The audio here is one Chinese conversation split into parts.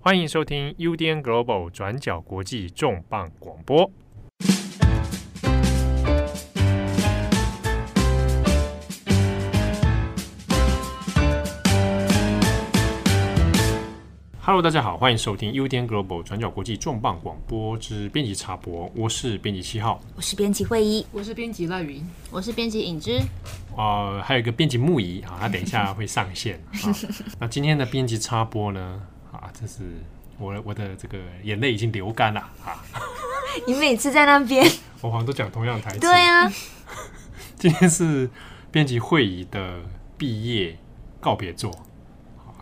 欢迎收听 UDN Global 转角国际重磅广播。Hello，大家好，欢迎收听 UDN Global 转角国际重磅广播之编辑插播。我是编辑七号，我是编辑慧仪，我是编辑赖云，我是编辑影之。呃，还有一个编辑木仪啊，他等一下会上线 啊。那今天的编辑插播呢？啊，这是我我的这个眼泪已经流干了啊！你每次在那边，我好像都讲同样的台词。对啊，今天是编辑会议的毕业告别作，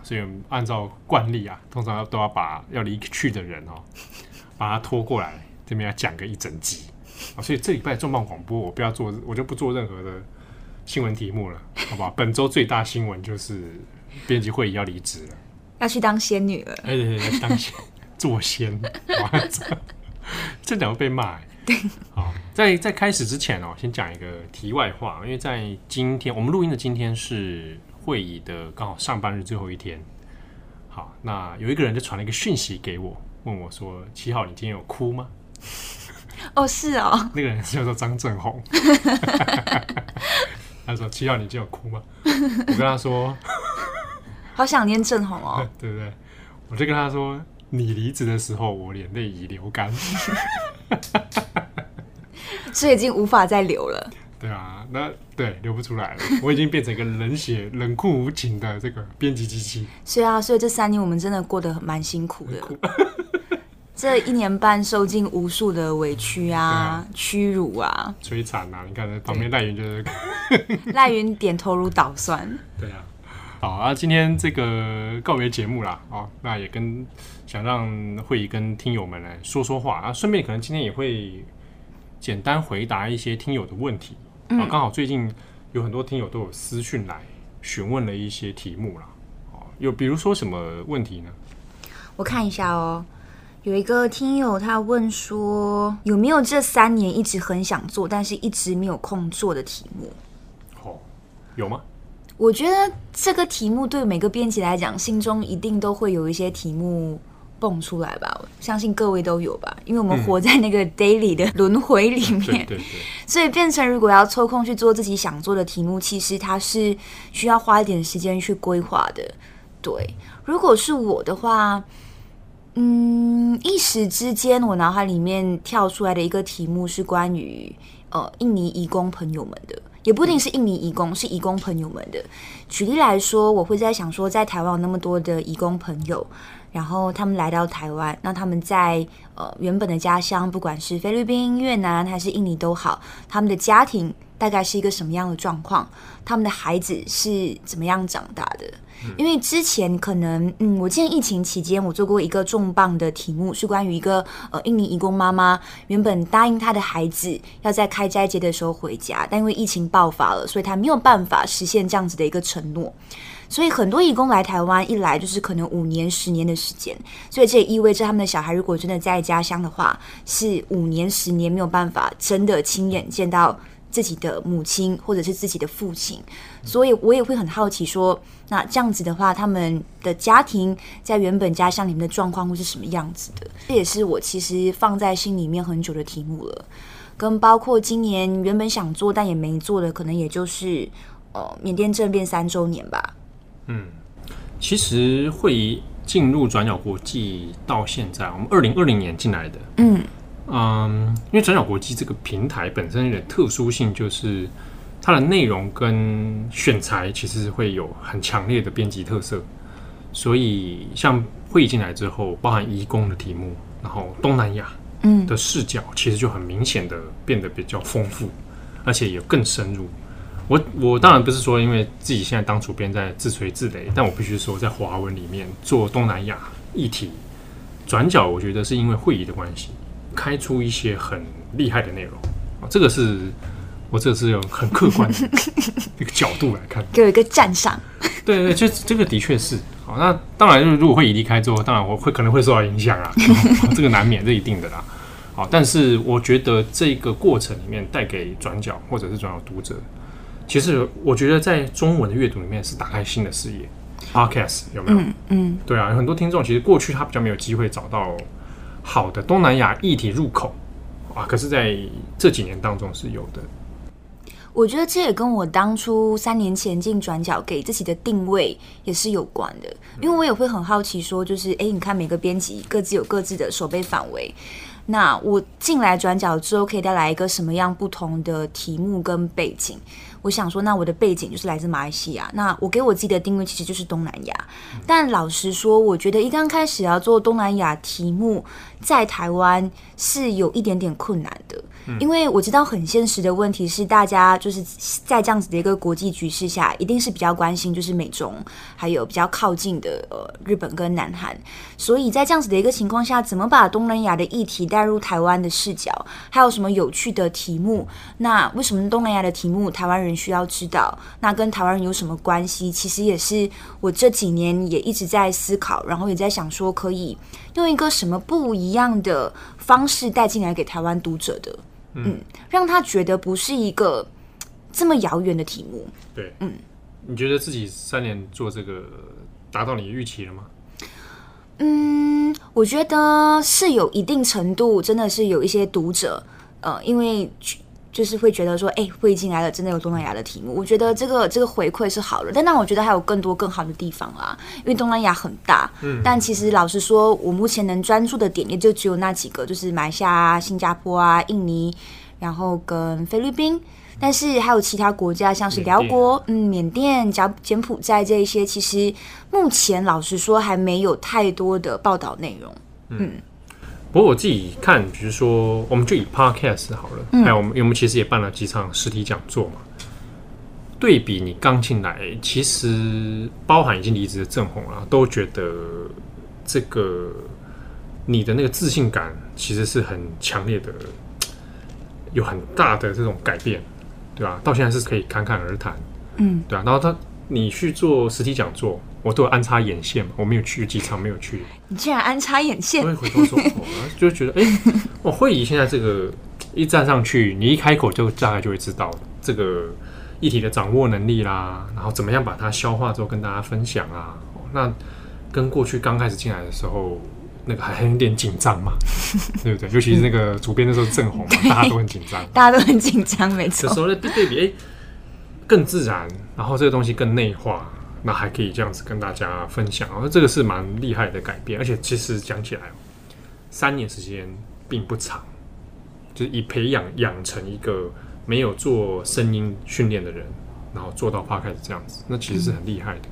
所以我们按照惯例啊，通常都要把要离去的人哦，把他拖过来这边要讲个一整集啊。所以这礼拜重磅广播，我不要做，我就不做任何的新闻题目了，好不好？本周最大新闻就是编辑会议要离职了。要去当仙女了，哎对对对，当仙做仙，这两个被骂。对，好，在在开始之前哦，先讲一个题外话，因为在今天我们录音的今天是会议的刚好上班日最后一天。好，那有一个人就传了一个讯息给我，问我说：“七号，你今天有哭吗？” 哦，是哦，那个人叫做张正宏。他说：“七号，你今天有哭吗？”我跟他说。好想念正红哦，对不对？我就跟他说，你离职的时候，我眼泪已流干，所以已经无法再流了。对啊，那对流不出来了，我已经变成一个冷血、冷酷无情的这个编辑机器。是啊，所以这三年我们真的过得蛮辛苦的。这一年半受尽无数的委屈啊、屈、啊、辱啊、摧残啊！你看，旁边赖云就是赖云点头如捣蒜。对啊。好啊，今天这个告别节目啦，哦，那也跟想让会议跟听友们来说说话啊，顺便可能今天也会简单回答一些听友的问题啊，刚好最近有很多听友都有私讯来询问了一些题目啦，哦，有比如说什么问题呢？我看一下哦，有一个听友他问说，有没有这三年一直很想做，但是一直没有空做的题目？哦，有吗？我觉得这个题目对每个编辑来讲，心中一定都会有一些题目蹦出来吧。我相信各位都有吧，因为我们活在那个 daily 的轮回里面，对 对对，所以变成如果要抽空去做自己想做的题目，其实它是需要花一点时间去规划的。对，如果是我的话，嗯，一时之间我脑海里面跳出来的一个题目是关于呃印尼移工朋友们的。也不一定是印尼移工，是移工朋友们的。举例来说，我会在想说，在台湾有那么多的移工朋友，然后他们来到台湾，那他们在呃原本的家乡，不管是菲律宾、越南还是印尼都好，他们的家庭大概是一个什么样的状况？他们的孩子是怎么样长大的？因为之前可能，嗯，我记得疫情期间，我做过一个重磅的题目，是关于一个呃印尼移工妈妈，原本答应她的孩子要在开斋节的时候回家，但因为疫情爆发了，所以她没有办法实现这样子的一个承诺。所以很多移工来台湾，一来就是可能五年、十年的时间，所以这也意味着他们的小孩如果真的在家乡的话，是五年、十年没有办法真的亲眼见到。自己的母亲或者是自己的父亲，所以我也会很好奇说，那这样子的话，他们的家庭在原本家乡里面的状况会是什么样子的？这也是我其实放在心里面很久的题目了。跟包括今年原本想做但也没做的，可能也就是呃缅甸政变三周年吧。嗯，其实慧仪进入转角国际到现在，我们二零二零年进来的。嗯。嗯，因为转角国际这个平台本身有点特殊性，就是它的内容跟选材其实会有很强烈的编辑特色，所以像会议进来之后，包含移工的题目，然后东南亚嗯的视角，其实就很明显的变得比较丰富，而且也更深入。我我当然不是说因为自己现在当主编在自吹自擂，但我必须说在华文里面做东南亚议题转角，我觉得是因为会议的关系。开出一些很厉害的内容啊，这个是我这是用很客观的 一个角度来看，给我一个赞赏。对对，这这个的确是好。那当然，如果慧仪离开之后，当然我会可能会受到影响啊，这个难免，这一定的啦。好，但是我觉得这个过程里面带给转角或者是转角读者，其实我觉得在中文的阅读里面是打开新的视野。Podcast 有没有？嗯，嗯对啊，有很多听众其实过去他比较没有机会找到好的东南亚议题入口啊，可是在这几年当中是有的。我觉得这也跟我当初三年前进转角给自己的定位也是有关的，因为我也会很好奇说，就是哎，你看每个编辑各自有各自的守备范围，那我进来转角之后可以带来一个什么样不同的题目跟背景？我想说，那我的背景就是来自马来西亚，那我给我自己的定位其实就是东南亚。但老实说，我觉得一刚开始要做东南亚题目，在台湾是有一点点困难的。因为我知道很现实的问题是，大家就是在这样子的一个国际局势下，一定是比较关心就是美中，还有比较靠近的呃日本跟南韩。所以在这样子的一个情况下，怎么把东南亚的议题带入台湾的视角，还有什么有趣的题目？那为什么东南亚的题目台湾人需要知道？那跟台湾人有什么关系？其实也是我这几年也一直在思考，然后也在想说，可以用一个什么不一样的方式带进来给台湾读者的。嗯，让他觉得不是一个这么遥远的题目。对，嗯，你觉得自己三年做这个达到你的预期了吗？嗯，我觉得是有一定程度，真的是有一些读者，呃，因为就是会觉得说，哎、欸，会进来了，真的有东南亚的题目。我觉得这个这个回馈是好的，但那我觉得还有更多更好的地方啦，因为东南亚很大，嗯，但其实老实说，我目前能专注的点也就只有那几个，就是马来西亚、新加坡啊、印尼，然后跟菲律宾，但是还有其他国家，像是辽国、嗯，缅甸、柬柬埔寨这一些，其实目前老实说还没有太多的报道内容，嗯。嗯不过我自己看，比如说，我们就以 Podcast 好了，嗯、还有我们，因为我们其实也办了几场实体讲座嘛。对比你刚进来，其实包含已经离职的郑红啊，都觉得这个你的那个自信感其实是很强烈的，有很大的这种改变，对吧？到现在是可以侃侃而谈，嗯，对啊。然后他你去做实体讲座。我都有安插眼线嘛，我没有去机场，没有去。你竟然安插眼线？我会回头说，就觉得哎，我、欸、会议现在这个一站上去，你一开口就大概就会知道这个议题的掌握能力啦，然后怎么样把它消化之后跟大家分享啊。那跟过去刚开始进来的时候，那个还有点紧张嘛，对不对？尤其是那个主编那时候正红嘛，大家都很紧张，大家都很紧张，没错。这时候呢，对比哎，更自然，然后这个东西更内化。那还可以这样子跟大家分享，哦，这个是蛮厉害的改变，而且其实讲起来，三年时间并不长，就是以培养养成一个没有做声音训练的人，然后做到 Podcast 这样子，那其实是很厉害的。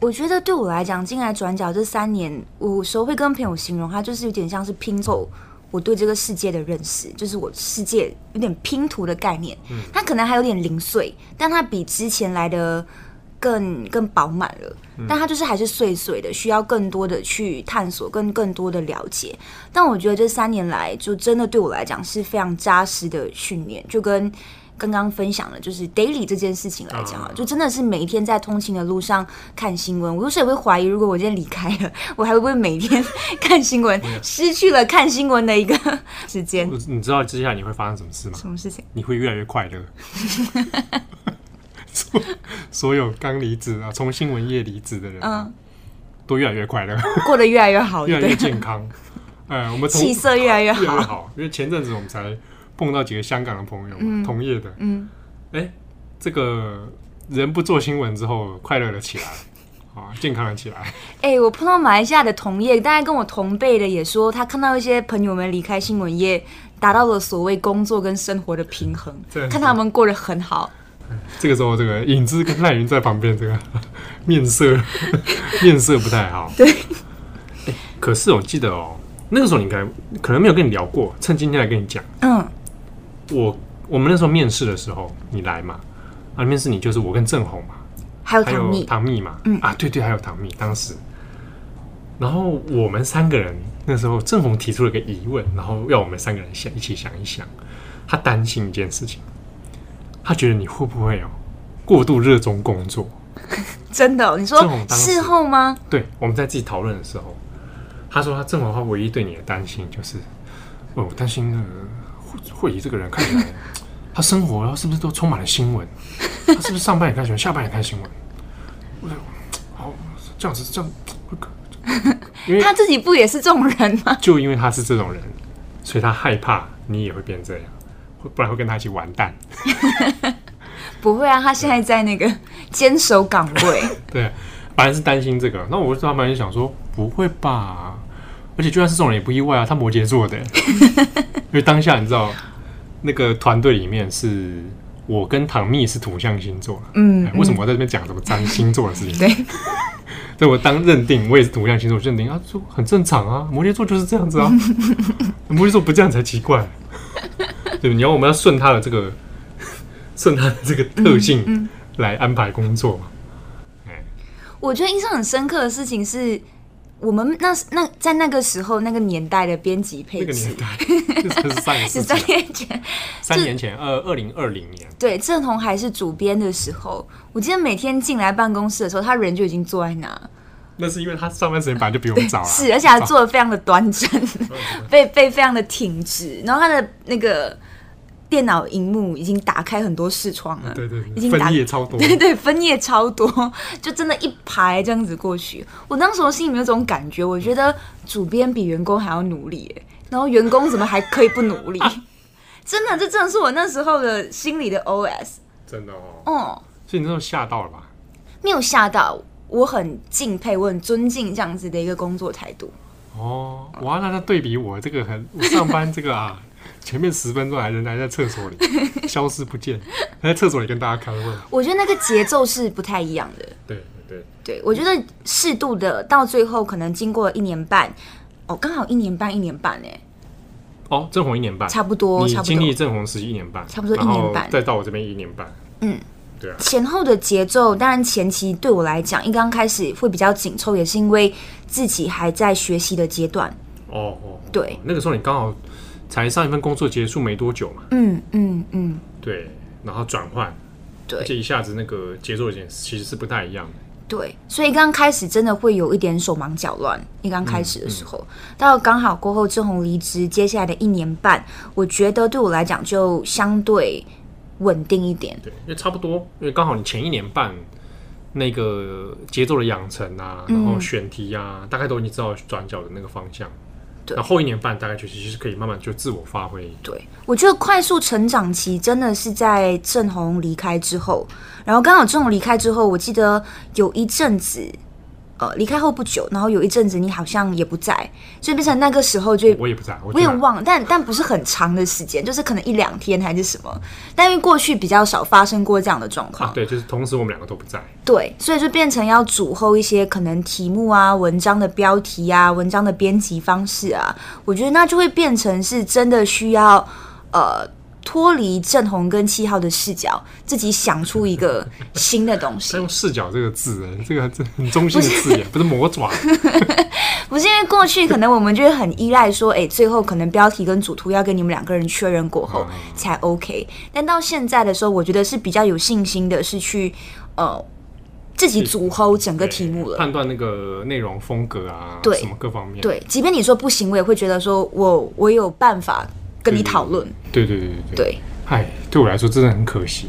我觉得对我来讲，进来转角这三年，我有时候会跟朋友形容，它就是有点像是拼凑我对这个世界的认识，就是我世界有点拼图的概念。嗯，它可能还有点零碎，但它比之前来的。更更饱满了，但它就是还是碎碎的，需要更多的去探索，跟更多的了解。但我觉得这三年来，就真的对我来讲是非常扎实的训练。就跟刚刚分享的，就是 daily 这件事情来讲啊，就真的是每一天在通勤的路上看新闻。我有时也会怀疑，如果我今天离开了，我还会不会每天 看新闻，失去了看新闻的一个 时间？你知道接下来你会发生什么事吗？什么事情？你会越来越快乐。所有刚离职啊，从新闻业离职的人，嗯，都越来越快乐，过得越来越好，越来越健康。哎，我们气色越来越好，越来越好。因为前阵子我们才碰到几个香港的朋友，嗯、同业的，嗯，哎、欸，这个人不做新闻之后，快乐了起来，啊，健康了起来。哎、欸，我碰到马来西亚的同业，大概跟我同辈的也说，他看到一些朋友们离开新闻业，达到了所谓工作跟生活的平衡，看他们过得很好。这个时候，这个影子跟赖云在旁边，这个 面色 面色不太好。对，可是我记得哦，那个时候你应该可能没有跟你聊过，趁今天来跟你讲。嗯，我我们那时候面试的时候，你来嘛？啊，面试你就是我跟郑红嘛，还有唐蜜，唐蜜嘛。嗯啊，对对，还有唐蜜。当时，然后我们三个人那时候，郑红提出了个疑问，然后要我们三个人想一起想一想，他担心一件事情。他觉得你会不会哦过度热衷工作？真的、哦？你说事后吗？对，我们在自己讨论的时候，他说他郑弘他唯一对你的担心就是，哦，担心那个会议这个人看起来，他生活是不是都充满了新闻？他是不是上班也看新闻，下班也看新闻？好这样子这样，因为 他自己不也是这种人吗？就因为他是这种人，所以他害怕你也会变这样，不然会跟他一起完蛋。不会啊，他现在在那个坚守岗位。对，本来是担心这个，那我他们就想说，不会吧？而且就算是这种人也不意外啊，他摩羯座的，因为当下你知道，那个团队里面是我跟唐蜜是土象星座，嗯，为什么我在这边讲什么占星座的事情？对，对我当认定我也是土象星座，认定啊，就很正常啊，摩羯座就是这样子啊，摩羯座不这样才奇怪，对，你要我们要顺他的这个。顺他的这个特性来安排工作。我觉得印象很深刻的事情是我们那那在那个时候那个年代的编辑配置，那个年代 就是三年三年前，三年前，呃，二零二零年，对，郑弘还是主编的时候，我记得每天进来办公室的时候，他人就已经坐在那。那是因为他上班时间本来就比我们早了，是，而且他坐的非常的端正，背背非常的挺直，然后他的那个。电脑荧幕已经打开很多视窗了，对对，已经分页超多，对对，分页超多，就真的一排这样子过去。我当时我心里面有种感觉，我觉得主编比员工还要努力，然后员工怎么还可以不努力？真的，这真的是我那时候的心里的 OS。真的哦，嗯，所以你那时候吓到了吧？没有吓到，我很敬佩，我很尊敬这样子的一个工作态度。哦，哇，那那对比我这个很我上班这个啊。前面十分钟还人还在厕所里 消失不见，还在厕所里跟大家开会。我觉得那个节奏是不太一样的。对对对，我觉得适度的到最后可能经过了一年半，哦，刚好一年半一年半呢。哦，正红一年半，差不多。你经历正红时期一年半，差不多一年半，再到我这边一年半。嗯，对啊。前后的节奏，当然前期对我来讲，一刚开始会比较紧凑，也是因为自己还在学习的阶段。哦哦，对，那个时候你刚好。才上一份工作结束没多久嘛，嗯嗯嗯，对，然后转换，对，而且一下子那个节奏已经其实是不太一样的，对，所以刚开始真的会有一点手忙脚乱。一刚开始的时候，到刚好过后郑红离职，接下来的一年半，我觉得对我来讲就相对稳定一点，对，因为差不多，因为刚好你前一年半那个节奏的养成啊，然后选题啊，大概都已经知道转角的那个方向。那后一年半大概就其实可以慢慢就自我发挥。对，我觉得快速成长期真的是在郑红离开之后，然后刚好郑红离开之后，我记得有一阵子。呃，离开后不久，然后有一阵子你好像也不在，所以变成那个时候就我也不在，我，也忘了，但但不是很长的时间，就是可能一两天还是什么。但因为过去比较少发生过这样的状况，啊，对，就是同时我们两个都不在，对，所以就变成要主后一些可能题目啊、文章的标题啊、文章的编辑方式啊，我觉得那就会变成是真的需要呃。脱离正红跟七号的视角，自己想出一个 新的东西。他用“视角”这个字，这个很中性的字眼，不是魔爪。不是因为过去可能我们就会很依赖说，哎、欸，最后可能标题跟主图要跟你们两个人确认过后才 OK。但到现在的时候，我觉得是比较有信心的，是去呃自己组合整个题目了，判断那个内容风格啊，对什么各方面。对，即便你说不行，我也会觉得说我我有办法。跟你讨论，对对对对对，哎，对我来说真的很可惜。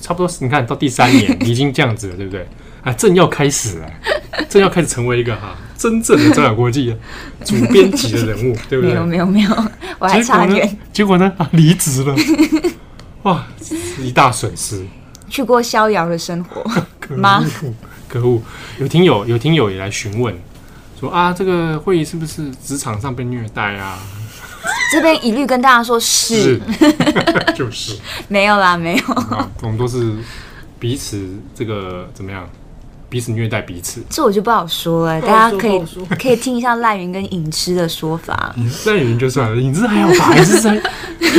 差不多，你看到第三年 已经这样子了，对不对？啊，正要开始了，正要开始成为一个哈真正的转角国际 主编级的人物，对不对？没有没有没有，我还差点。结果呢？啊，离职了，哇，一大损失。去过逍遥的生活吗？可恶！有听友有听友也来询问，说啊，这个会议是不是职场上被虐待啊？这边一律跟大家说是，是 就是没有啦，没有。我们都是彼此这个怎么样？彼此虐待彼此，这我就不好说了。大家可以可以听一下赖云跟影之的说法。赖云就算了，影之还要吧？影之才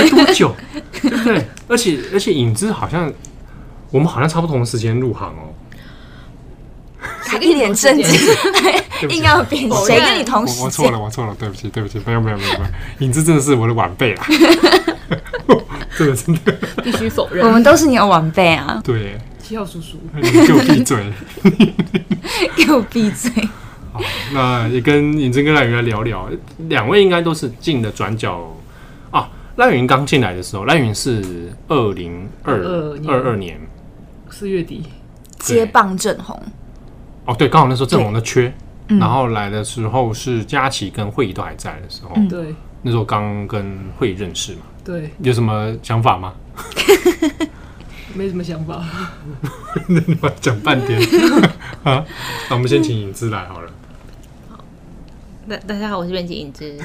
多久？对不对？而且而且影之好像我们好像差不多同时间入行哦。他一脸震惊。硬要编谁跟你同时？我错了，我错了，对不起，对不起，没有，没有，没有，没有，影子真的是我的晚辈啦，真的，真的，必须否认，我们都是你的晚辈啊。对，七号叔叔，你给我闭嘴，给我闭嘴。好，那也跟尹真跟赖云来聊聊，两位应该都是进的转角啊。赖云刚进来的时候，赖云是二零二二二年四月底接棒郑弘。哦，对，刚好那时候正红的缺，然后来的时候是佳琪跟慧仪都还在的时候，对，那时候刚跟慧仪认识嘛，对，有什么想法吗？没什么想法，那你们讲半天 啊？那我们先请影子来好了。好，大大家好，我是编辑影子。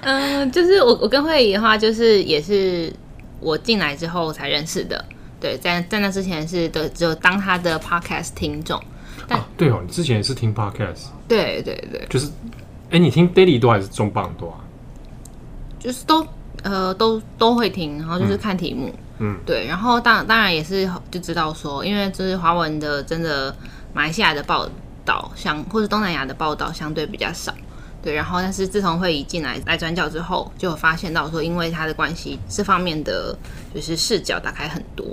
嗯，就是我我跟慧仪的话，就是也是我进来之后才认识的。对，在在那之前是的，只有当他的 podcast 听众。啊，对哦，你之前也是听 podcast。对对对，就是，哎，你听 daily 多还是重磅多啊？就是都呃都都会听，然后就是看题目。嗯，对，然后当当然也是就知道说，因为就是华文的真的马来西亚的报道，像或者东南亚的报道相对比较少。对，然后但是自从会议进来来转角之后，就有发现到说，因为他的关系，这方面的就是视角打开很多。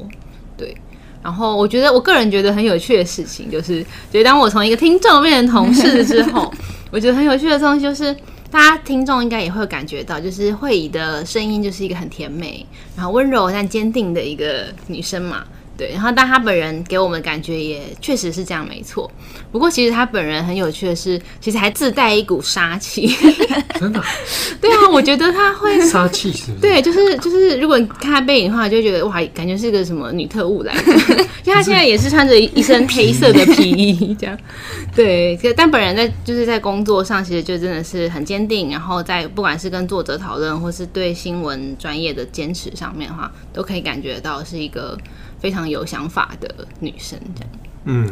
对，然后我觉得我个人觉得很有趣的事情，就是就当我从一个听众变成同事之后，我觉得很有趣的东西就是，大家听众应该也会感觉到，就是慧仪的声音就是一个很甜美，然后温柔但坚定的一个女生嘛。对，然后但他本人给我们感觉也确实是这样，没错。不过其实他本人很有趣的是，其实还自带一股杀气。真的？对啊，我觉得他会 杀气是？对，就是就是，如果你看他背影的话，就会觉得哇，感觉是个什么女特务来的。就他现在也是穿着一身黑色的皮衣，这样。对，但本人在就是在工作上，其实就真的是很坚定。然后在不管是跟作者讨论，或是对新闻专业的坚持上面的话，都可以感觉到是一个。非常有想法的女生，这样。嗯，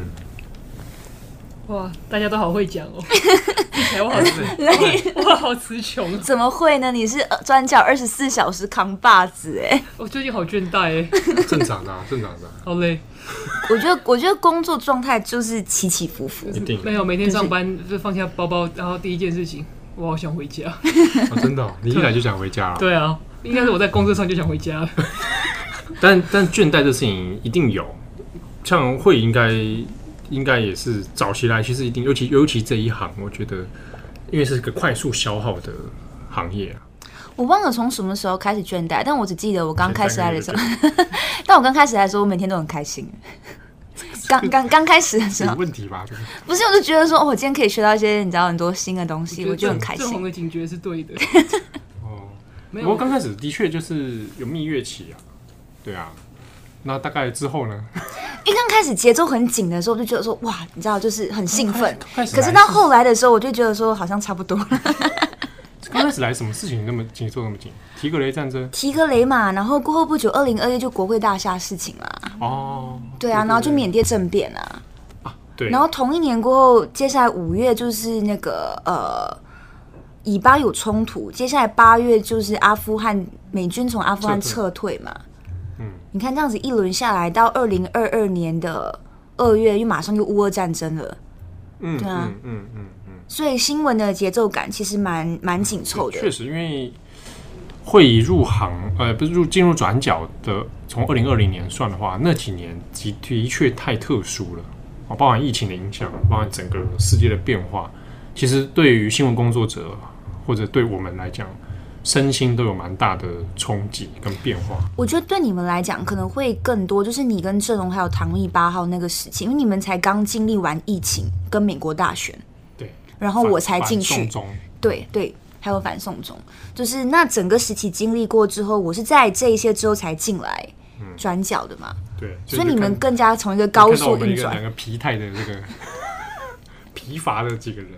哇，大家都好会讲哦，我好累，我好词穷。怎么会呢？你是专教二十四小时扛把子哎！我最近好倦怠哎。正常的，正常的。好累。我觉得，我觉得工作状态就是起起伏伏。一定没有每天上班就放下包包，然后第一件事情，我好想回家。真的，你一来就想回家了？对啊，应该是我在工作上就想回家了。但但倦怠这事情一定有，像会应该应该也是早期来，其实一定尤其尤其这一行，我觉得因为是一个快速消耗的行业啊。我忘了从什么时候开始倦怠，但我只记得我刚开始来的时候，但我刚开始来的时候，我每天都很开心。刚刚刚开始的时候，有问题吧？不是，我就觉得说，我今天可以学到一些你知道很多新的东西，我就很开心。正红的警觉是对的。哦，没有，我刚开始的确就是有蜜月期啊。对啊，那大概之后呢？一刚开始节奏很紧的时候，我就觉得说哇，你知道，就是很兴奋。可是到后来的时候，我就觉得说好像差不多了。刚开始来什么事情那么节奏那么紧？提格雷战争，提格雷嘛，然后过后不久，二零二一就国会大厦事情啦。哦，对啊，然后就缅甸政变啊。啊，对。然后同一年过后，接下来五月就是那个呃，以巴有冲突，接下来八月就是阿富汗美军从阿富汗撤退嘛。你看这样子一轮下来，到二零二二年的二月，又马上又乌俄战争了。嗯，对啊，嗯嗯嗯，嗯，所以新闻的节奏感其实蛮蛮紧凑的。确实，因为慧仪入行，呃，不是入进入转角的，从二零二零年算的话，那几年的的确太特殊了啊，包含疫情的影响，包含整个世界的变化，其实对于新闻工作者或者对我们来讲。身心都有蛮大的冲击跟变化。我觉得对你们来讲可能会更多，就是你跟郑龙还有唐毅八号那个时期，因为你们才刚经历完疫情跟美国大选，对，然后我才进去，中。对对，还有反送中，就是那整个时期经历过之后，我是在这一些之后才进来转角的嘛，嗯、对，所以你们更加从一个高速运转，两个疲态的这个。疲乏的几个人，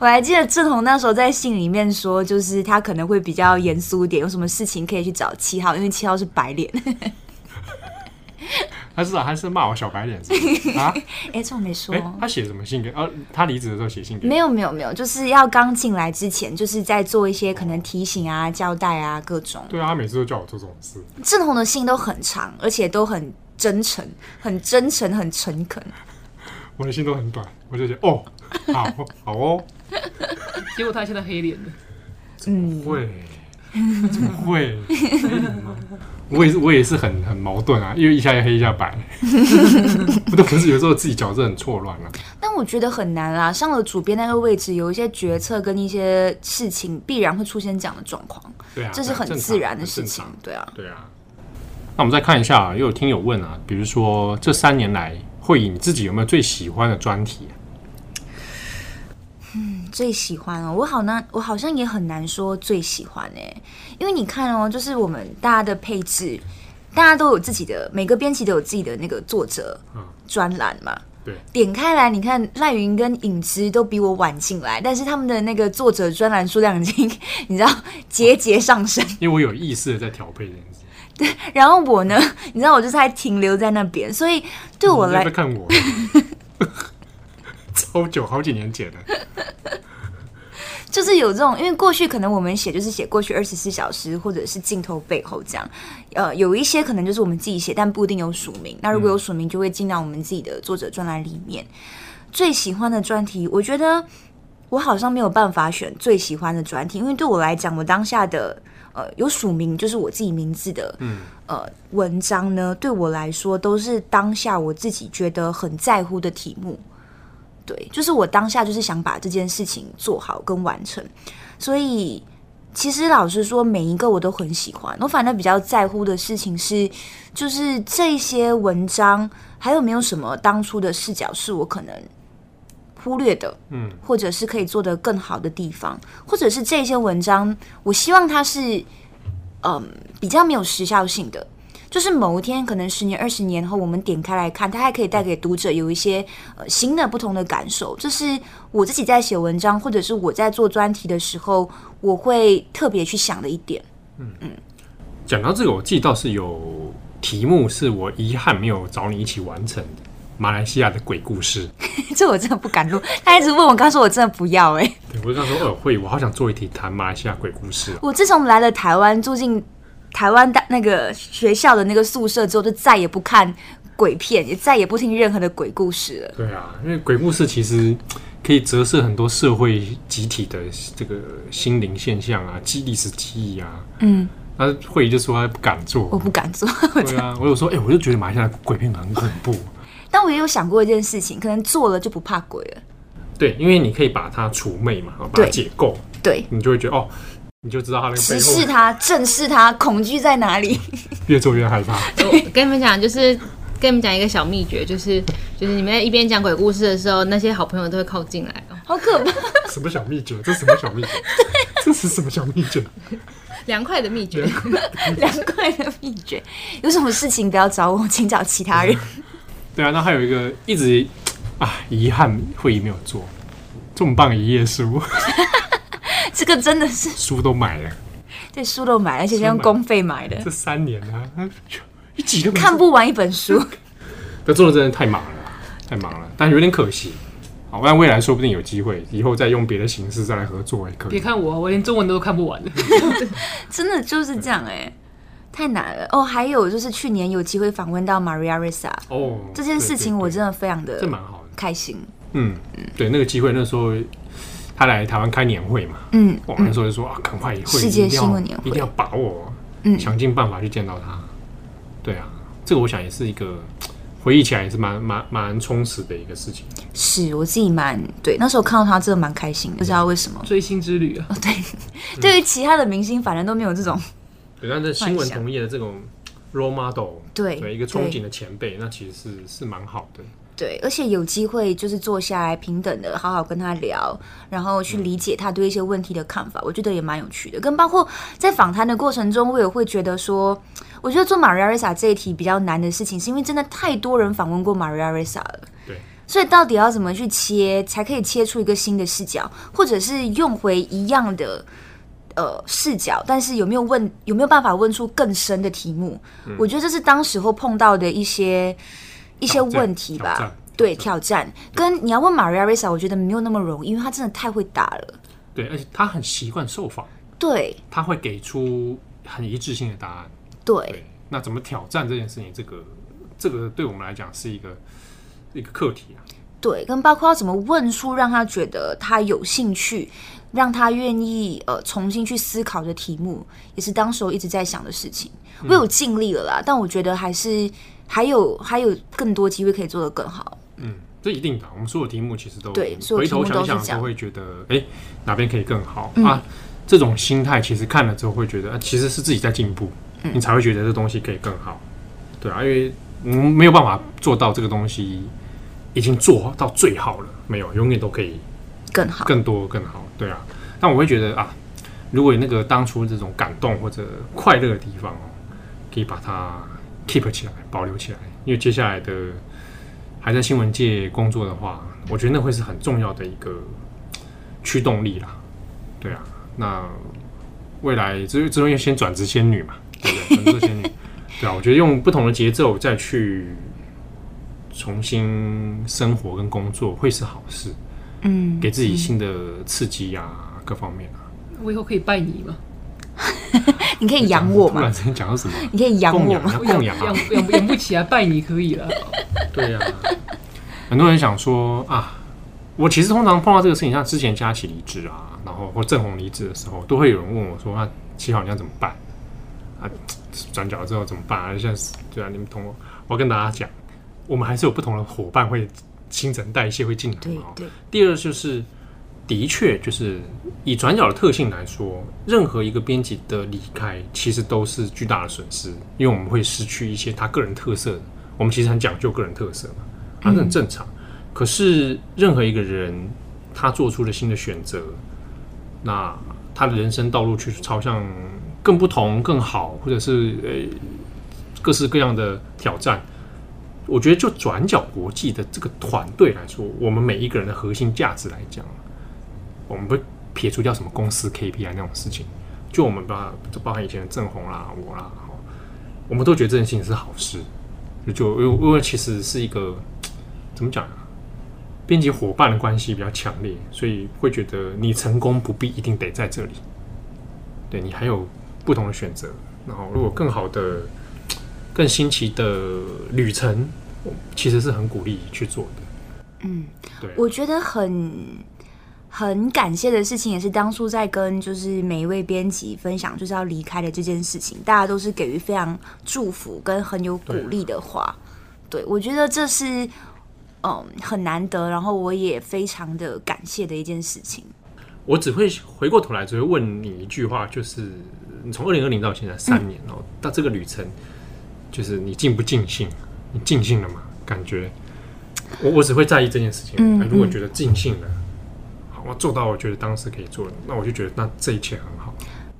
我还记得志同那时候在信里面说，就是他可能会比较严肃点，有什么事情可以去找七号，因为七号是白脸。他是还是骂我小白脸？啊？哎、欸，这我没说。欸、他写什么信给？哦、啊，他离职的时候写信给？没有没有没有，就是要刚进来之前，就是在做一些可能提醒啊、交代啊各种。对啊，他每次都叫我做这种事。志同的信都很长，而且都很真诚、很真诚、很诚恳。我的心都很短，我就觉得哦。好好哦，结果他现在黑脸了。怎么会？怎么会？我也是，我也是很很矛盾啊，因为一下黑一下白，不都不是有时候自己角色很错乱了。但我觉得很难啊，上了主编那个位置，有一些决策跟一些事情必然会出现这样的状况。对啊，这是很自然的事情。对啊，对啊。那我们再看一下，又有听友问啊，比如说这三年来。慧仪，你自己有没有最喜欢的专题？嗯，最喜欢哦，我好难，我好像也很难说最喜欢哎，因为你看哦，就是我们大家的配置，大家都有自己的，每个编辑都有自己的那个作者专栏嘛。嗯对，点开来，你看赖云跟影之都比我晚进来，但是他们的那个作者专栏数量已经，你知道节节上升。因为我有意识的在调配这件事。对，然后我呢，你知道我就是还停留在那边，所以对我来，在看我，超久，好几年前的。就是有这种，因为过去可能我们写就是写过去二十四小时，或者是镜头背后这样。呃，有一些可能就是我们自己写，但不一定有署名。那如果有署名，就会进到我们自己的作者专栏里面。嗯、最喜欢的专题，我觉得我好像没有办法选最喜欢的专题，因为对我来讲，我当下的呃有署名就是我自己名字的，嗯呃文章呢，对我来说都是当下我自己觉得很在乎的题目。对，就是我当下就是想把这件事情做好跟完成，所以其实老实说，每一个我都很喜欢。我反正比较在乎的事情是，就是这些文章还有没有什么当初的视角是我可能忽略的，嗯，或者是可以做得更好的地方，或者是这些文章，我希望它是嗯比较没有时效性的。就是某一天，可能十年、二十年后，我们点开来看，它还可以带给读者有一些呃新的、不同的感受。这是我自己在写文章，或者是我在做专题的时候，我会特别去想的一点。嗯嗯，讲到这个，我记得倒是有题目是我遗憾没有找你一起完成的马来西亚的鬼故事。这我真的不敢录，他一直问我，刚说我真的不要哎、欸。对，我就刚说呃会，我好想做一题谈马来西亚鬼故事。我自从来了台湾，住进。台湾大那个学校的那个宿舍之后，就再也不看鬼片，也再也不听任何的鬼故事了。对啊，因为鬼故事其实可以折射很多社会集体的这个心灵现象啊，记历史记忆啊。嗯，那会仪就说他不敢做，我不敢做。对啊，我有说，哎、欸，我就觉得马来西亚鬼片很恐怖。但我也有想过一件事情，可能做了就不怕鬼了。对，因为你可以把它除魅嘛，把它解构，对，你就会觉得哦。你就知道他那个直视它，正视它，恐惧在哪里？越做越害怕。我跟你们讲，就是跟你们讲一个小秘诀，就是就是你们一边讲鬼故事的时候，那些好朋友都会靠近来哦。好可怕！什么小秘诀？这是什么小秘诀？这是什么小秘诀？凉快的秘诀，凉快的秘诀。有什么事情不要找我，请找其他人。对啊，那还有一个一直 啊遗憾会议没有做这么棒一页书。这个真的是 书都买了，对，书都买了，而且是用公费买的。这三年啊，一集都看不完一本书。这做的真的太忙了，太忙了，但有点可惜。好，但未来说不定有机会，以后再用别的形式再来合作也可以。别看我，我连中文都看不完了。真的就是这样哎，太难了哦。还有就是去年有机会访问到 Maria Ressa 哦，这件事情我真的非常的这蛮好的开心。嗯嗯，对，那个机会那时候。他来台湾开年会嘛？嗯，我们那时候就说啊，赶快会世界新闻年会一定要把握，嗯，想尽办法去见到他。对啊，这个我想也是一个回忆起来也是蛮蛮蛮充实的一个事情。是我自己蛮对，那时候看到他真的蛮开心的，不知道为什么追星之旅啊。哦，对，对于其他的明星，反正都没有这种。对，但是新闻同业的这种 role model，对对，一个憧憬的前辈，那其实是是蛮好的。对，而且有机会就是坐下来平等的好好跟他聊，然后去理解他对一些问题的看法，我觉得也蛮有趣的。跟包括在访谈的过程中，我也会觉得说，我觉得做 Maria Ressa 这一题比较难的事情，是因为真的太多人访问过 Maria Ressa 了。对，所以到底要怎么去切，才可以切出一个新的视角，或者是用回一样的呃视角，但是有没有问有没有办法问出更深的题目？嗯、我觉得这是当时候碰到的一些。一些问题吧，对，挑战。跟你要问 Maria Ressa，我觉得没有那么容易，因为他真的太会打了。对，而且他很习惯受访。对，他会给出很一致性的答案。对，对，那怎么挑战这件事情？这个，这个对我们来讲是一个一个课题啊。对，跟包括要怎么问出让他觉得他有兴趣，让他愿意呃重新去思考的题目，也是当时我一直在想的事情。我有尽力了啦，嗯、但我觉得还是。还有还有更多机会可以做得更好。嗯，这一定的。我们所有题目其实都对，回头想想都会觉得，哎，哪边可以更好、嗯、啊？这种心态其实看了之后会觉得，啊、其实是自己在进步，嗯、你才会觉得这东西可以更好。对啊，因为我们没有办法做到这个东西已经做到最好了，没有，永远都可以更好、更多、更好。对啊，但我会觉得啊，如果那个当初这种感动或者快乐的地方哦，可以把它 keep 起来、保留起来，因为接下来的还在新闻界工作的话，我觉得那会是很重要的一个驱动力啦。对啊，那未来之之后要先转职仙女嘛，对不对？转职仙女，对啊，我觉得用不同的节奏再去重新生活跟工作会是好事。嗯，给自己新的刺激呀、各方面啊。我以后可以拜你吗？你可以养我吗？突然之间讲到什么？你可以养我吗？供养啊，养养不起来，拜你可以了。对呀、啊，很多人想说啊，我其实通常碰到这个事情，像之前佳琪离职啊。然后或郑红离职的时候，都会有人问我说：“那七号你要怎么办？啊，转角之后怎么办啊？现在对啊，你们同我，我要跟大家讲，我们还是有不同的伙伴会新陈代谢会进来。对对。第二就是，的确就是以转角的特性来说，任何一个编辑的离开，其实都是巨大的损失，因为我们会失去一些他个人特色。我们其实很讲究个人特色嘛，啊，这很正常。嗯、可是任何一个人，他做出了新的选择。那他的人生道路去朝向更不同、更好，或者是呃、欸、各式各样的挑战。我觉得就转角国际的这个团队来说，我们每一个人的核心价值来讲，我们不撇除掉什么公司 KPI 那种事情，就我们把就包含以前的郑红啦、我啦，我们都觉得这件事情是好事。就因为因为其实是一个怎么讲啊？编辑伙伴的关系比较强烈，所以会觉得你成功不必一定得在这里，对你还有不同的选择。然后，如果更好的、更新奇的旅程，其实是很鼓励去做的。嗯，对，我觉得很很感谢的事情，也是当初在跟就是每一位编辑分享就是要离开的这件事情，大家都是给予非常祝福跟很有鼓励的话。对，对，我觉得这是。嗯，很难得，然后我也非常的感谢的一件事情。我只会回过头来，只会问你一句话，就是你从二零二零到现在三年哦，嗯、到这个旅程，就是你尽不尽兴？你尽兴了吗？感觉我我只会在意这件事情。嗯，嗯，如果觉得尽兴了，好，我做到我觉得当时可以做的，那我就觉得那这一切很好。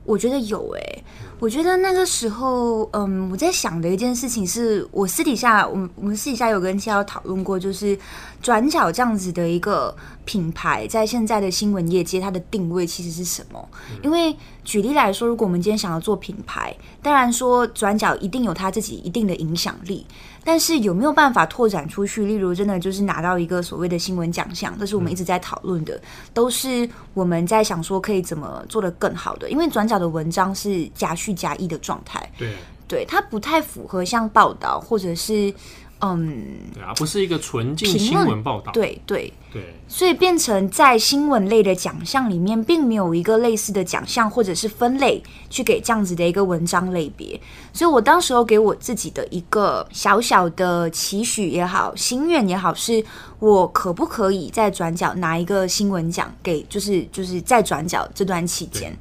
我觉得有诶、欸。我觉得那个时候，嗯，我在想的一件事情是，我私底下，我们我们私底下有跟七号讨论过，就是转角这样子的一个品牌，在现在的新闻业界，它的定位其实是什么？因为举例来说，如果我们今天想要做品牌，当然说转角一定有它自己一定的影响力。但是有没有办法拓展出去？例如，真的就是拿到一个所谓的新闻奖项，这是我们一直在讨论的，都是我们在想说可以怎么做得更好的。因为转角的文章是加叙加议的状态，对，对，它不太符合像报道或者是。嗯，对啊，不是一个纯净新闻报道，对对对，所以变成在新闻类的奖项里面，并没有一个类似的奖项或者是分类去给这样子的一个文章类别。所以我当时候给我自己的一个小小的期许也好，心愿也好，是我可不可以在转角拿一个新闻奖给，就是就是在转角这段期间。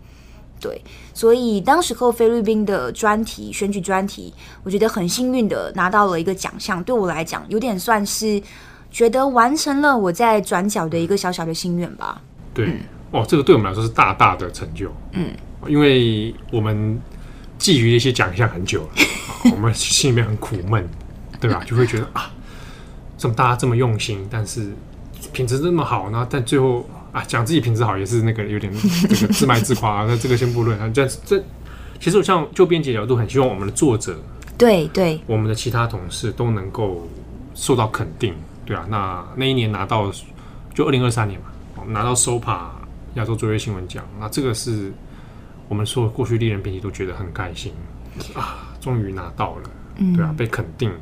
对，所以当时候菲律宾的专题选举专题，我觉得很幸运的拿到了一个奖项，对我来讲有点算是觉得完成了我在转角的一个小小的心愿吧。对，嗯、哦，这个对我们来说是大大的成就。嗯，因为我们觊觎一些奖项很久了，我们心里面很苦闷，对吧？就会觉得啊，这么大家这么用心，但是品质这么好呢，但最后。啊，讲自己品质好也是那个有点这个自卖自夸啊。那这个先不论啊。这这其实我像就编辑角度，很希望我们的作者，对对，我们的其他同事都能够受到肯定，对啊。那那一年拿到就二零二三年嘛，我们拿到 SOPA 亚洲卓越新闻奖，那这个是我们说过去历任编辑都觉得很开心啊，终于拿到了，对啊，被肯定了。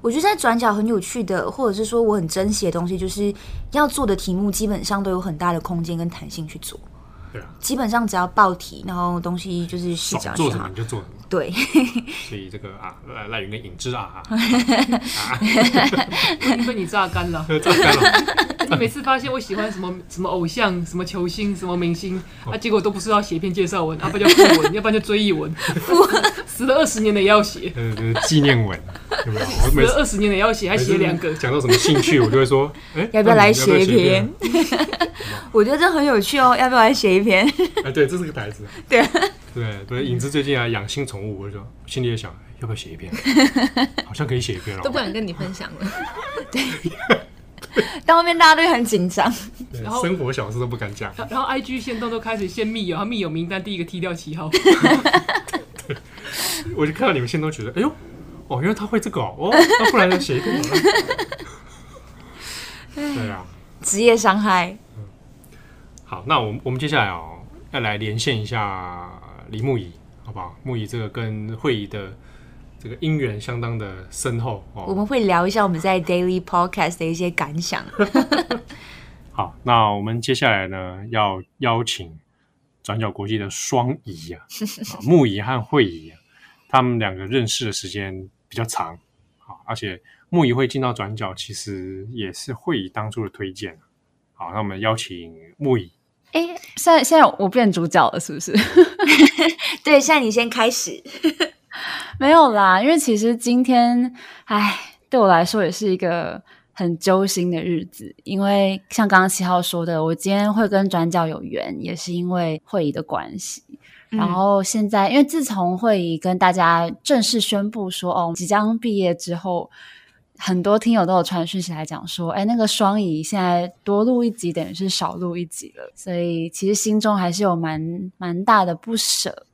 我觉得在转角很有趣的，或者是说我很珍惜的东西，就是要做的题目基本上都有很大的空间跟弹性去做。对啊，基本上只要报题，然后东西就是市长做什么你就做什么。对，所以这个啊赖赖云跟影之啊，被你榨干了，榨干了。你每次发现我喜欢什么什么偶像、什么球星、什么明星啊，结果都不是要写一篇介绍文，要不然就訃文，要不然就追忆文，死了二十年的也要写，呃，纪念文。有没有？我每二十年的也要写，还写两个。讲到什么兴趣，我就会说，哎，要不要来写一篇？我觉得这很有趣哦，要不要来写一篇？哎，对，这是个台词。对对对，影子最近啊养新宠物，我就说心里也想，要不要写一篇？好像可以写一篇了，都不敢跟你分享了。对。到后面大家都很紧张，然后生活小事都不敢讲。然后 IG 限动都开始先密友，他密友名单第一个踢掉七号。我就看到你们限动觉得，哎呦，哦，原来他会这个哦，哦那不然就写一个好了。对啊，职业伤害。嗯，好，那我们我们接下来哦，要来连线一下李牧宜，好不好？牧宜这个跟慧仪的。这个姻缘相当的深厚哦。我们会聊一下我们在 Daily Podcast 的一些感想。好，那我们接下来呢，要邀请转角国际的双宜啊，木怡和慧仪啊，他们两个认识的时间比较长，好，而且木怡会进到转角，其实也是慧怡当初的推荐。好，那我们邀请牧宜。哎，现在现在我变主角了，是不是？对，现在你先开始。没有啦，因为其实今天，哎，对我来说也是一个很揪心的日子。因为像刚刚七号说的，我今天会跟转角有缘，也是因为会议的关系。嗯、然后现在，因为自从会议跟大家正式宣布说，哦，即将毕业之后，很多听友都有传讯息来讲说，哎，那个双宜现在多录一集等于是少录一集了，所以其实心中还是有蛮蛮大的不舍，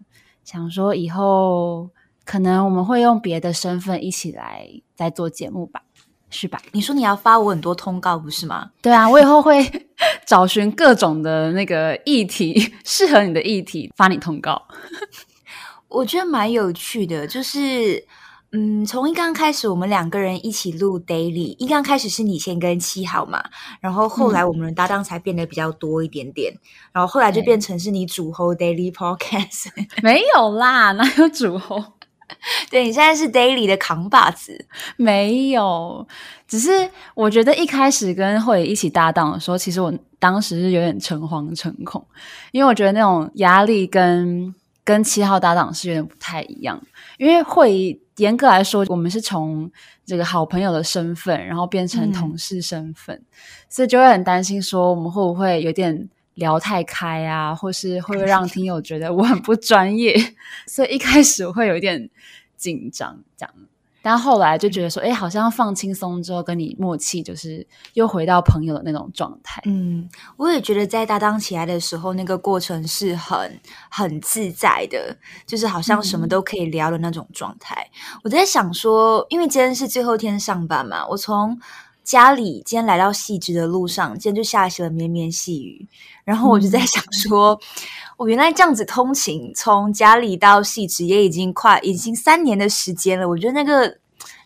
想说以后。可能我们会用别的身份一起来再做节目吧，是吧？你说你要发我很多通告，不是吗？对啊，我以后会 找寻各种的那个议题，适合你的议题发你通告。我觉得蛮有趣的，就是嗯，从一刚开始我们两个人一起录 Daily，一刚开始是你先跟七号嘛，然后后来我们的搭档才变得比较多一点点，嗯、然后后来就变成是你主后 Daily Podcast，没有啦，哪有主后？对，你现在是 Daily 的扛把子，没有，只是我觉得一开始跟慧仪一起搭档的时候，其实我当时是有点诚惶诚恐，因为我觉得那种压力跟跟七号搭档是有点不太一样。因为慧仪严格来说，我们是从这个好朋友的身份，然后变成同事身份，嗯、所以就会很担心说我们会不会有点聊太开啊，或是会不会让听友觉得我很不专业？所以一开始会有一点紧张，这样。但后来就觉得说，哎，好像放轻松之后，跟你默契，就是又回到朋友的那种状态。嗯，我也觉得在搭档起来的时候，那个过程是很很自在的，就是好像什么都可以聊的那种状态。嗯、我在想说，因为今天是最后一天上班嘛，我从。家里今天来到汐止的路上，今天就下起了绵绵细雨。然后我就在想说，我、嗯哦、原来这样子通勤，从家里到汐止也已经快已经三年的时间了。我觉得那个。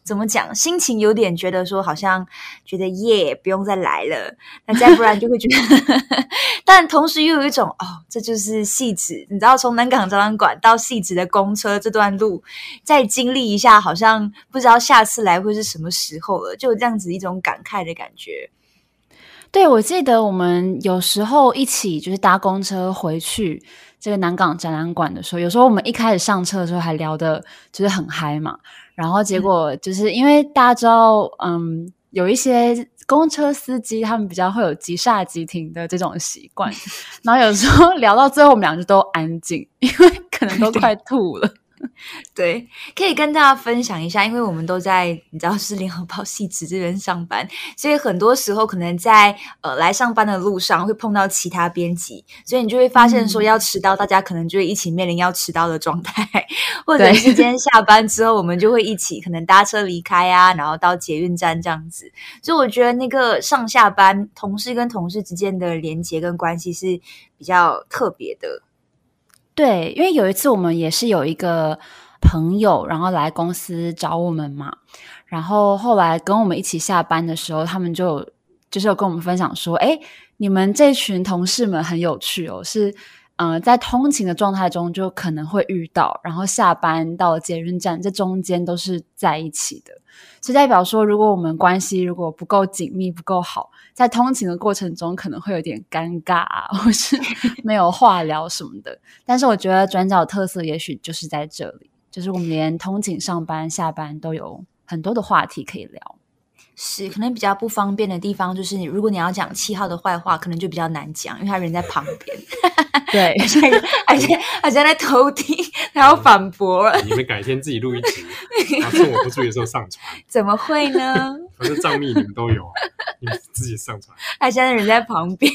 怎么讲？心情有点觉得说，好像觉得耶，不用再来了。那再不然就会觉得，但同时又有一种哦，这就是汐止。你知道，从南港展览馆到汐止的公车这段路，再经历一下，好像不知道下次来会是什么时候了，就这样子一种感慨的感觉。对，我记得我们有时候一起就是搭公车回去这个南港展览馆的时候，有时候我们一开始上车的时候还聊得就是很嗨嘛。然后结果就是因为大家知道，嗯，有一些公车司机他们比较会有急刹急停的这种习惯，然后有时候聊到最后，我们俩就都安静，因为可能都快吐了。对，可以跟大家分享一下，因为我们都在你知道是联合报系职这边上班，所以很多时候可能在呃来上班的路上会碰到其他编辑，所以你就会发现说要迟到，大家可能就会一起面临要迟到的状态，或者是今天下班之后，我们就会一起可能搭车离开啊，然后到捷运站这样子。所以我觉得那个上下班同事跟同事之间的连结跟关系是比较特别的。对，因为有一次我们也是有一个朋友，然后来公司找我们嘛，然后后来跟我们一起下班的时候，他们就就是有跟我们分享说，哎，你们这群同事们很有趣哦，是、呃，在通勤的状态中就可能会遇到，然后下班到捷运站这中间都是在一起的。是代表说，如果我们关系如果不够紧密、不够好，在通勤的过程中可能会有点尴尬啊，或是 没有话聊什么的。但是我觉得转角特色也许就是在这里，就是我们连通勤、上班、下班都有很多的话题可以聊。是，可能比较不方便的地方就是，如果你要讲七号的坏话，可能就比较难讲，因为他人在旁边。对，而且而且而且在偷听，他要反驳了。你们改天自己录一集，趁我不注意的时候上传。怎么会呢？反正账密你们都有，你们自己上传。他现在人在旁边。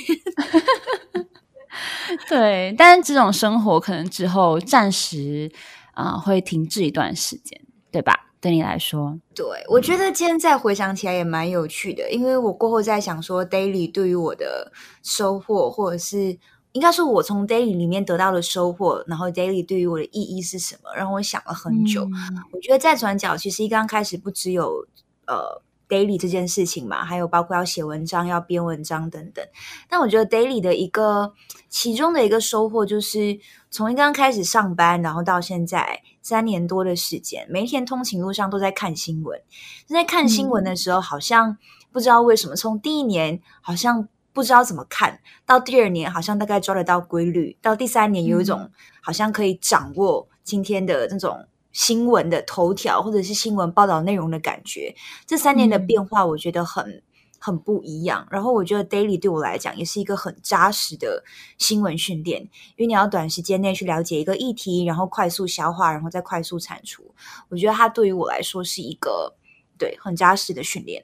对，但是这种生活可能之后暂时啊、呃、会停滞一段时间，对吧？对你来说，对，我觉得今天再回想起来也蛮有趣的，因为我过后在想说，daily 对于我的收获，或者是应该说我从 daily 里面得到的收获，然后 daily 对于我的意义是什么，让我想了很久。嗯、我觉得在转角其实一刚开始不只有呃 daily 这件事情嘛，还有包括要写文章、要编文章等等。但我觉得 daily 的一个其中的一个收获就是。从一刚开始上班，然后到现在三年多的时间，每一天通勤路上都在看新闻。在看新闻的时候，好像不知道为什么，从第一年好像不知道怎么看，到第二年好像大概抓得到规律，到第三年有一种好像可以掌握今天的那种新闻的头条或者是新闻报道内容的感觉。这三年的变化，我觉得很。很不一样，然后我觉得 daily 对我来讲也是一个很扎实的新闻训练，因为你要短时间内去了解一个议题，然后快速消化，然后再快速产出。我觉得它对于我来说是一个对很扎实的训练。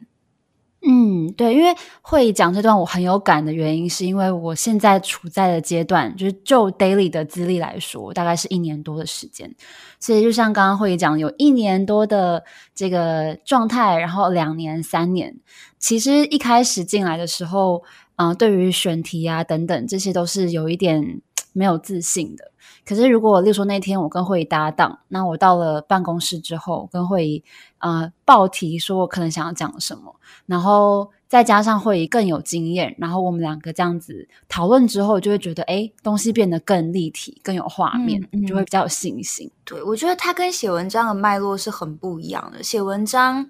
嗯，对，因为会讲这段我很有感的原因，是因为我现在处在的阶段，就是就 daily 的资历来说，大概是一年多的时间。所以就像刚刚会讲，有一年多的这个状态，然后两年、三年，其实一开始进来的时候，嗯、呃，对于选题啊等等，这些都是有一点没有自信的。可是，如果例如说那天我跟会议搭档，那我到了办公室之后，跟会议呃报题说我可能想要讲什么，然后再加上会议更有经验，然后我们两个这样子讨论之后，就会觉得哎，东西变得更立体、更有画面，嗯嗯、就会比较有信心。对，我觉得它跟写文章的脉络是很不一样的。写文章，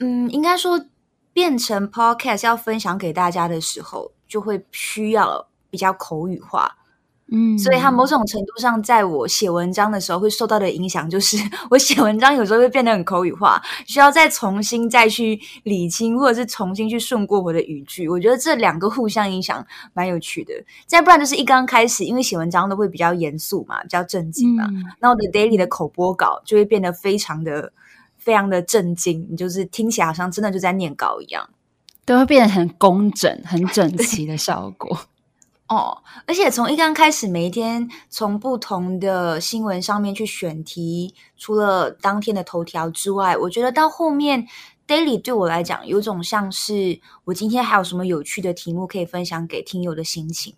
嗯，应该说变成 podcast 要分享给大家的时候，就会需要比较口语化。嗯，所以它某种程度上，在我写文章的时候会受到的影响，就是我写文章有时候会变得很口语化，需要再重新再去理清，或者是重新去顺过我的语句。我觉得这两个互相影响蛮有趣的。再不然就是一刚开始，因为写文章都会比较严肃嘛，比较正经嘛，嗯、那我的 daily 的口播稿就会变得非常的、非常的震惊，你就是听起来好像真的就在念稿一样，都会变得很工整、很整齐的效果。哦，而且从一刚开始，每一天从不同的新闻上面去选题，除了当天的头条之外，我觉得到后面 daily 对我来讲，有种像是我今天还有什么有趣的题目可以分享给听友的心情。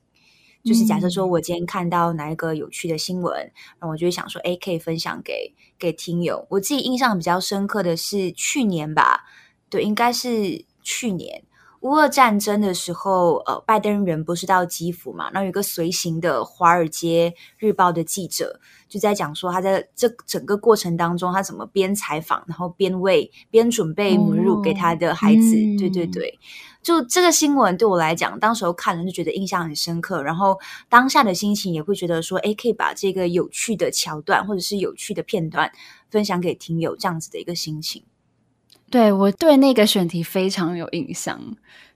就是假设说我今天看到哪一个有趣的新闻，然后我就会想说，哎，可以分享给给听友。我自己印象比较深刻的是去年吧，对，应该是去年。乌俄战争的时候，呃，拜登人不是到基辅嘛？那有一个随行的《华尔街日报》的记者就在讲说，他在这整个过程当中，他怎么边采访，然后边喂、边准备母乳给他的孩子。哦、对对对，就这个新闻对我来讲，当时候看了就觉得印象很深刻。然后当下的心情也会觉得说，哎，可以把这个有趣的桥段或者是有趣的片段分享给听友，这样子的一个心情。对，我对那个选题非常有印象，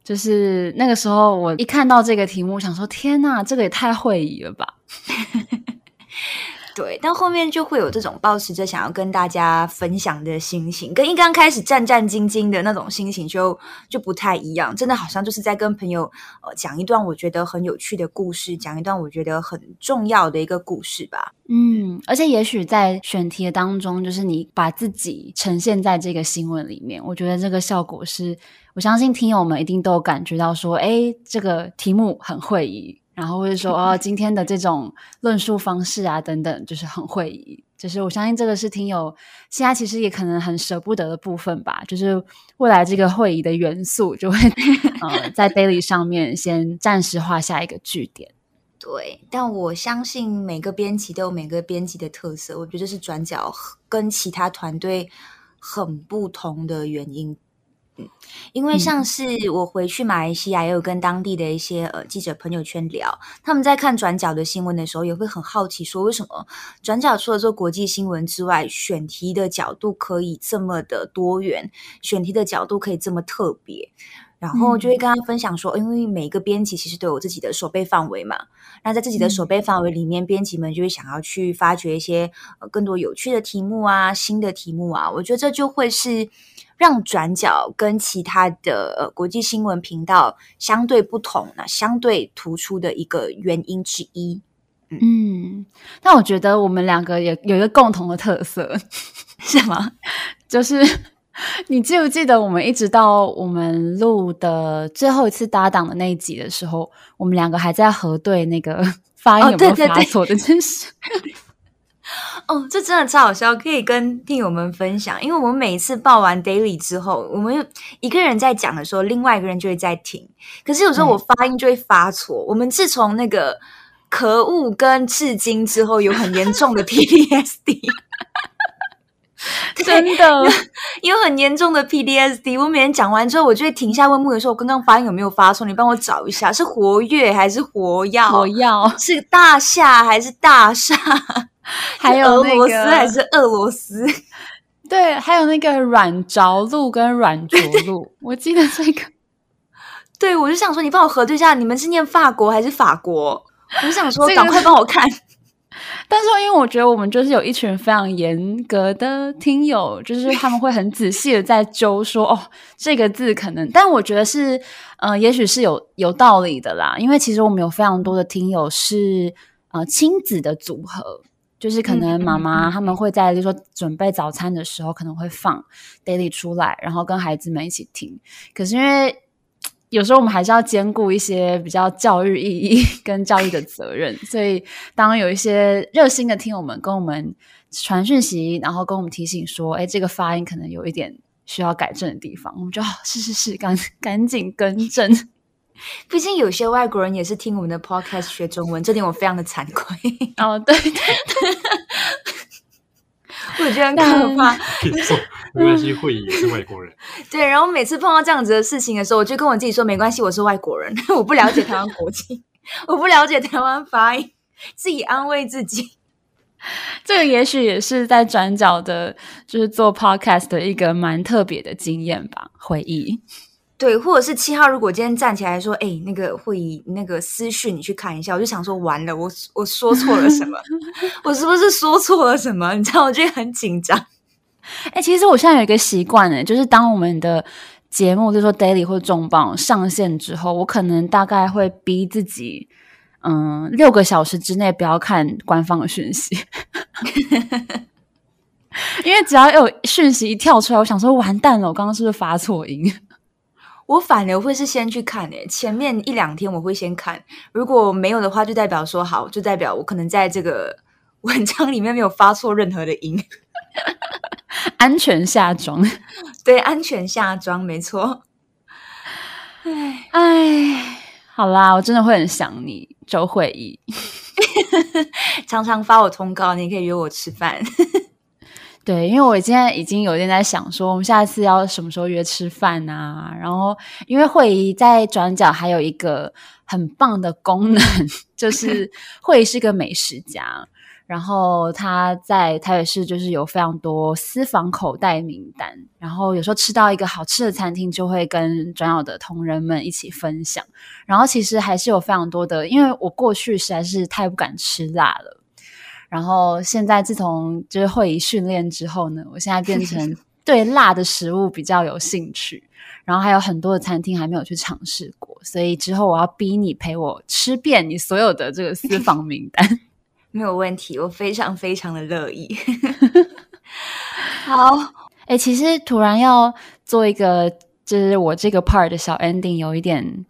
就是那个时候我一看到这个题目，想说天呐，这个也太会议了吧。对，但后面就会有这种抱持着想要跟大家分享的心情，跟一刚开始战战兢兢的那种心情就就不太一样。真的好像就是在跟朋友呃讲一段我觉得很有趣的故事，讲一段我觉得很重要的一个故事吧。嗯，而且也许在选题的当中，就是你把自己呈现在这个新闻里面，我觉得这个效果是，我相信听友们一定都有感觉到说，诶，这个题目很会议。然后或者说哦，今天的这种论述方式啊，等等，就是很会议。就是我相信这个是挺有现在其实也可能很舍不得的部分吧。就是未来这个会议的元素就会 呃在 daily 上面先暂时画下一个句点。对，但我相信每个编辑都有每个编辑的特色。我觉得这是转角跟其他团队很不同的原因。因为像是我回去马来西亚，也有跟当地的一些呃记者朋友圈聊，他们在看转角的新闻的时候，也会很好奇说，为什么转角除了做国际新闻之外，选题的角度可以这么的多元，选题的角度可以这么特别。然后就会跟他分享说，因为每一个编辑其实都有自己的守备范围嘛，那在自己的守备范围里面，编辑们就会想要去发掘一些呃更多有趣的题目啊，新的题目啊，我觉得这就会是让转角跟其他的呃国际新闻频道相对不同，那相对突出的一个原因之一。嗯，嗯，但我觉得我们两个也有一个共同的特色，是吗？就是。你记不记得我们一直到我们录的最后一次搭档的那一集的时候，我们两个还在核对那个 发音有没有发错的真是？哦，这真的超好笑，可以跟听友们分享。因为我们每一次报完 daily 之后，我们一个人在讲的时候，另外一个人就会在听。可是有时候我发音就会发错。嗯、我们自从那个可恶跟至今之后，有很严重的 PTSD。真的有很严重的 PDSD。我每天讲完之后，我就会停下问木有说：“我刚刚发音有没有发错？你帮我找一下，是活跃还是活跃？活跃是大厦还是大厦？还有那个俄罗斯还是俄罗斯？对，还有那个软着陆跟软着陆，我记得这个。对，我就想说，你帮我核对一下，你们是念法国还是法国？我就想说，赶快帮我看。但是，因为我觉得我们就是有一群非常严格的听友，就是他们会很仔细的在揪说哦，这个字可能，但我觉得是，呃，也许是有有道理的啦。因为其实我们有非常多的听友是呃亲子的组合，就是可能妈妈他们会在，就是说准备早餐的时候可能会放 Daily 出来，然后跟孩子们一起听。可是因为有时候我们还是要兼顾一些比较教育意义 跟教育的责任，所以当有一些热心的听友们跟我们传讯息，然后跟我们提醒说：“哎，这个发音可能有一点需要改正的地方。”我们就好，是是是，赶赶紧更正。毕竟有些外国人也是听我们的 podcast 学中文，这点我非常的惭愧。哦，对对对。我觉得很可怕。没关系，慧仪也是外国人。对，然后每次碰到这样子的事情的时候，我就跟我自己说：没关系，我是外国人，我不了解台湾国情，我不了解台湾发音，自己安慰自己。这个也许也是在转角的，就是做 podcast 的一个蛮特别的经验吧，回忆。对，或者是七号，如果今天站起来说：“哎，那个慧仪，那个私讯你去看一下。”我就想说：“完了，我我说错了什么？我是不是说错了什么？”你知道，我就很紧张。哎，其实我现在有一个习惯呢，就是当我们的节目，就是说 Daily 或重磅上线之后，我可能大概会逼自己，嗯，六个小时之内不要看官方的讯息，因为只要有讯息一跳出来，我想说完蛋了，我刚刚是不是发错音？我反而会是先去看诶，前面一两天我会先看，如果没有的话，就代表说好，就代表我可能在这个 文章里面没有发错任何的音，安全下装，对，安全下装，没错。哎哎，好啦，我真的会很想你，周慧仪，常常发我通告，你可以约我吃饭。对，因为我现在已经有点在想说，我们下次要什么时候约吃饭啊？然后，因为慧仪在转角还有一个很棒的功能，就是慧仪是个美食家，然后他在台北市就是有非常多私房口袋名单，然后有时候吃到一个好吃的餐厅，就会跟转角的同仁们一起分享。然后其实还是有非常多的，因为我过去实在是太不敢吃辣了。然后现在自从就是会议训练之后呢，我现在变成 对辣的食物比较有兴趣。然后还有很多的餐厅还没有去尝试过，所以之后我要逼你陪我吃遍你所有的这个私房名单。没有问题，我非常非常的乐意。好，哎，其实突然要做一个就是我这个 part 的小 ending，有一点。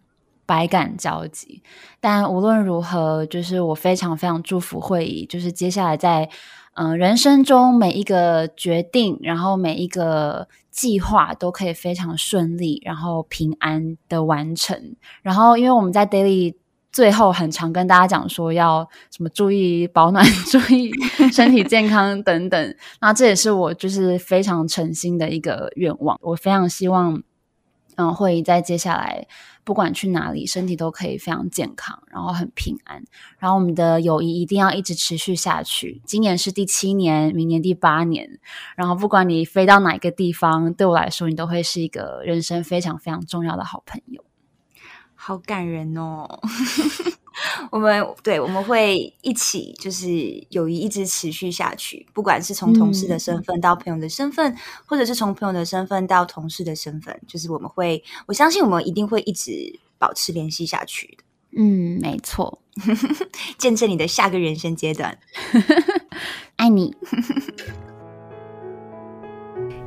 百感交集，但无论如何，就是我非常非常祝福会议，就是接下来在嗯、人生中每一个决定，然后每一个计划都可以非常顺利，然后平安的完成。然后，因为我们在 Daily 最后很常跟大家讲说要什么注意保暖、注意身体健康等等，那这也是我就是非常诚心的一个愿望。我非常希望。嗯，慧仪在接下来不管去哪里，身体都可以非常健康，然后很平安。然后我们的友谊一定要一直持续下去。今年是第七年，明年第八年。然后不管你飞到哪个地方，对我来说，你都会是一个人生非常非常重要的好朋友。好感人哦！我们对，我们会一起，就是友谊一直持续下去，不管是从同事的身份到朋友的身份，嗯、或者是从朋友的身份到同事的身份，就是我们会，我相信我们一定会一直保持联系下去的。嗯，没错，见证你的下个人生阶段，爱你。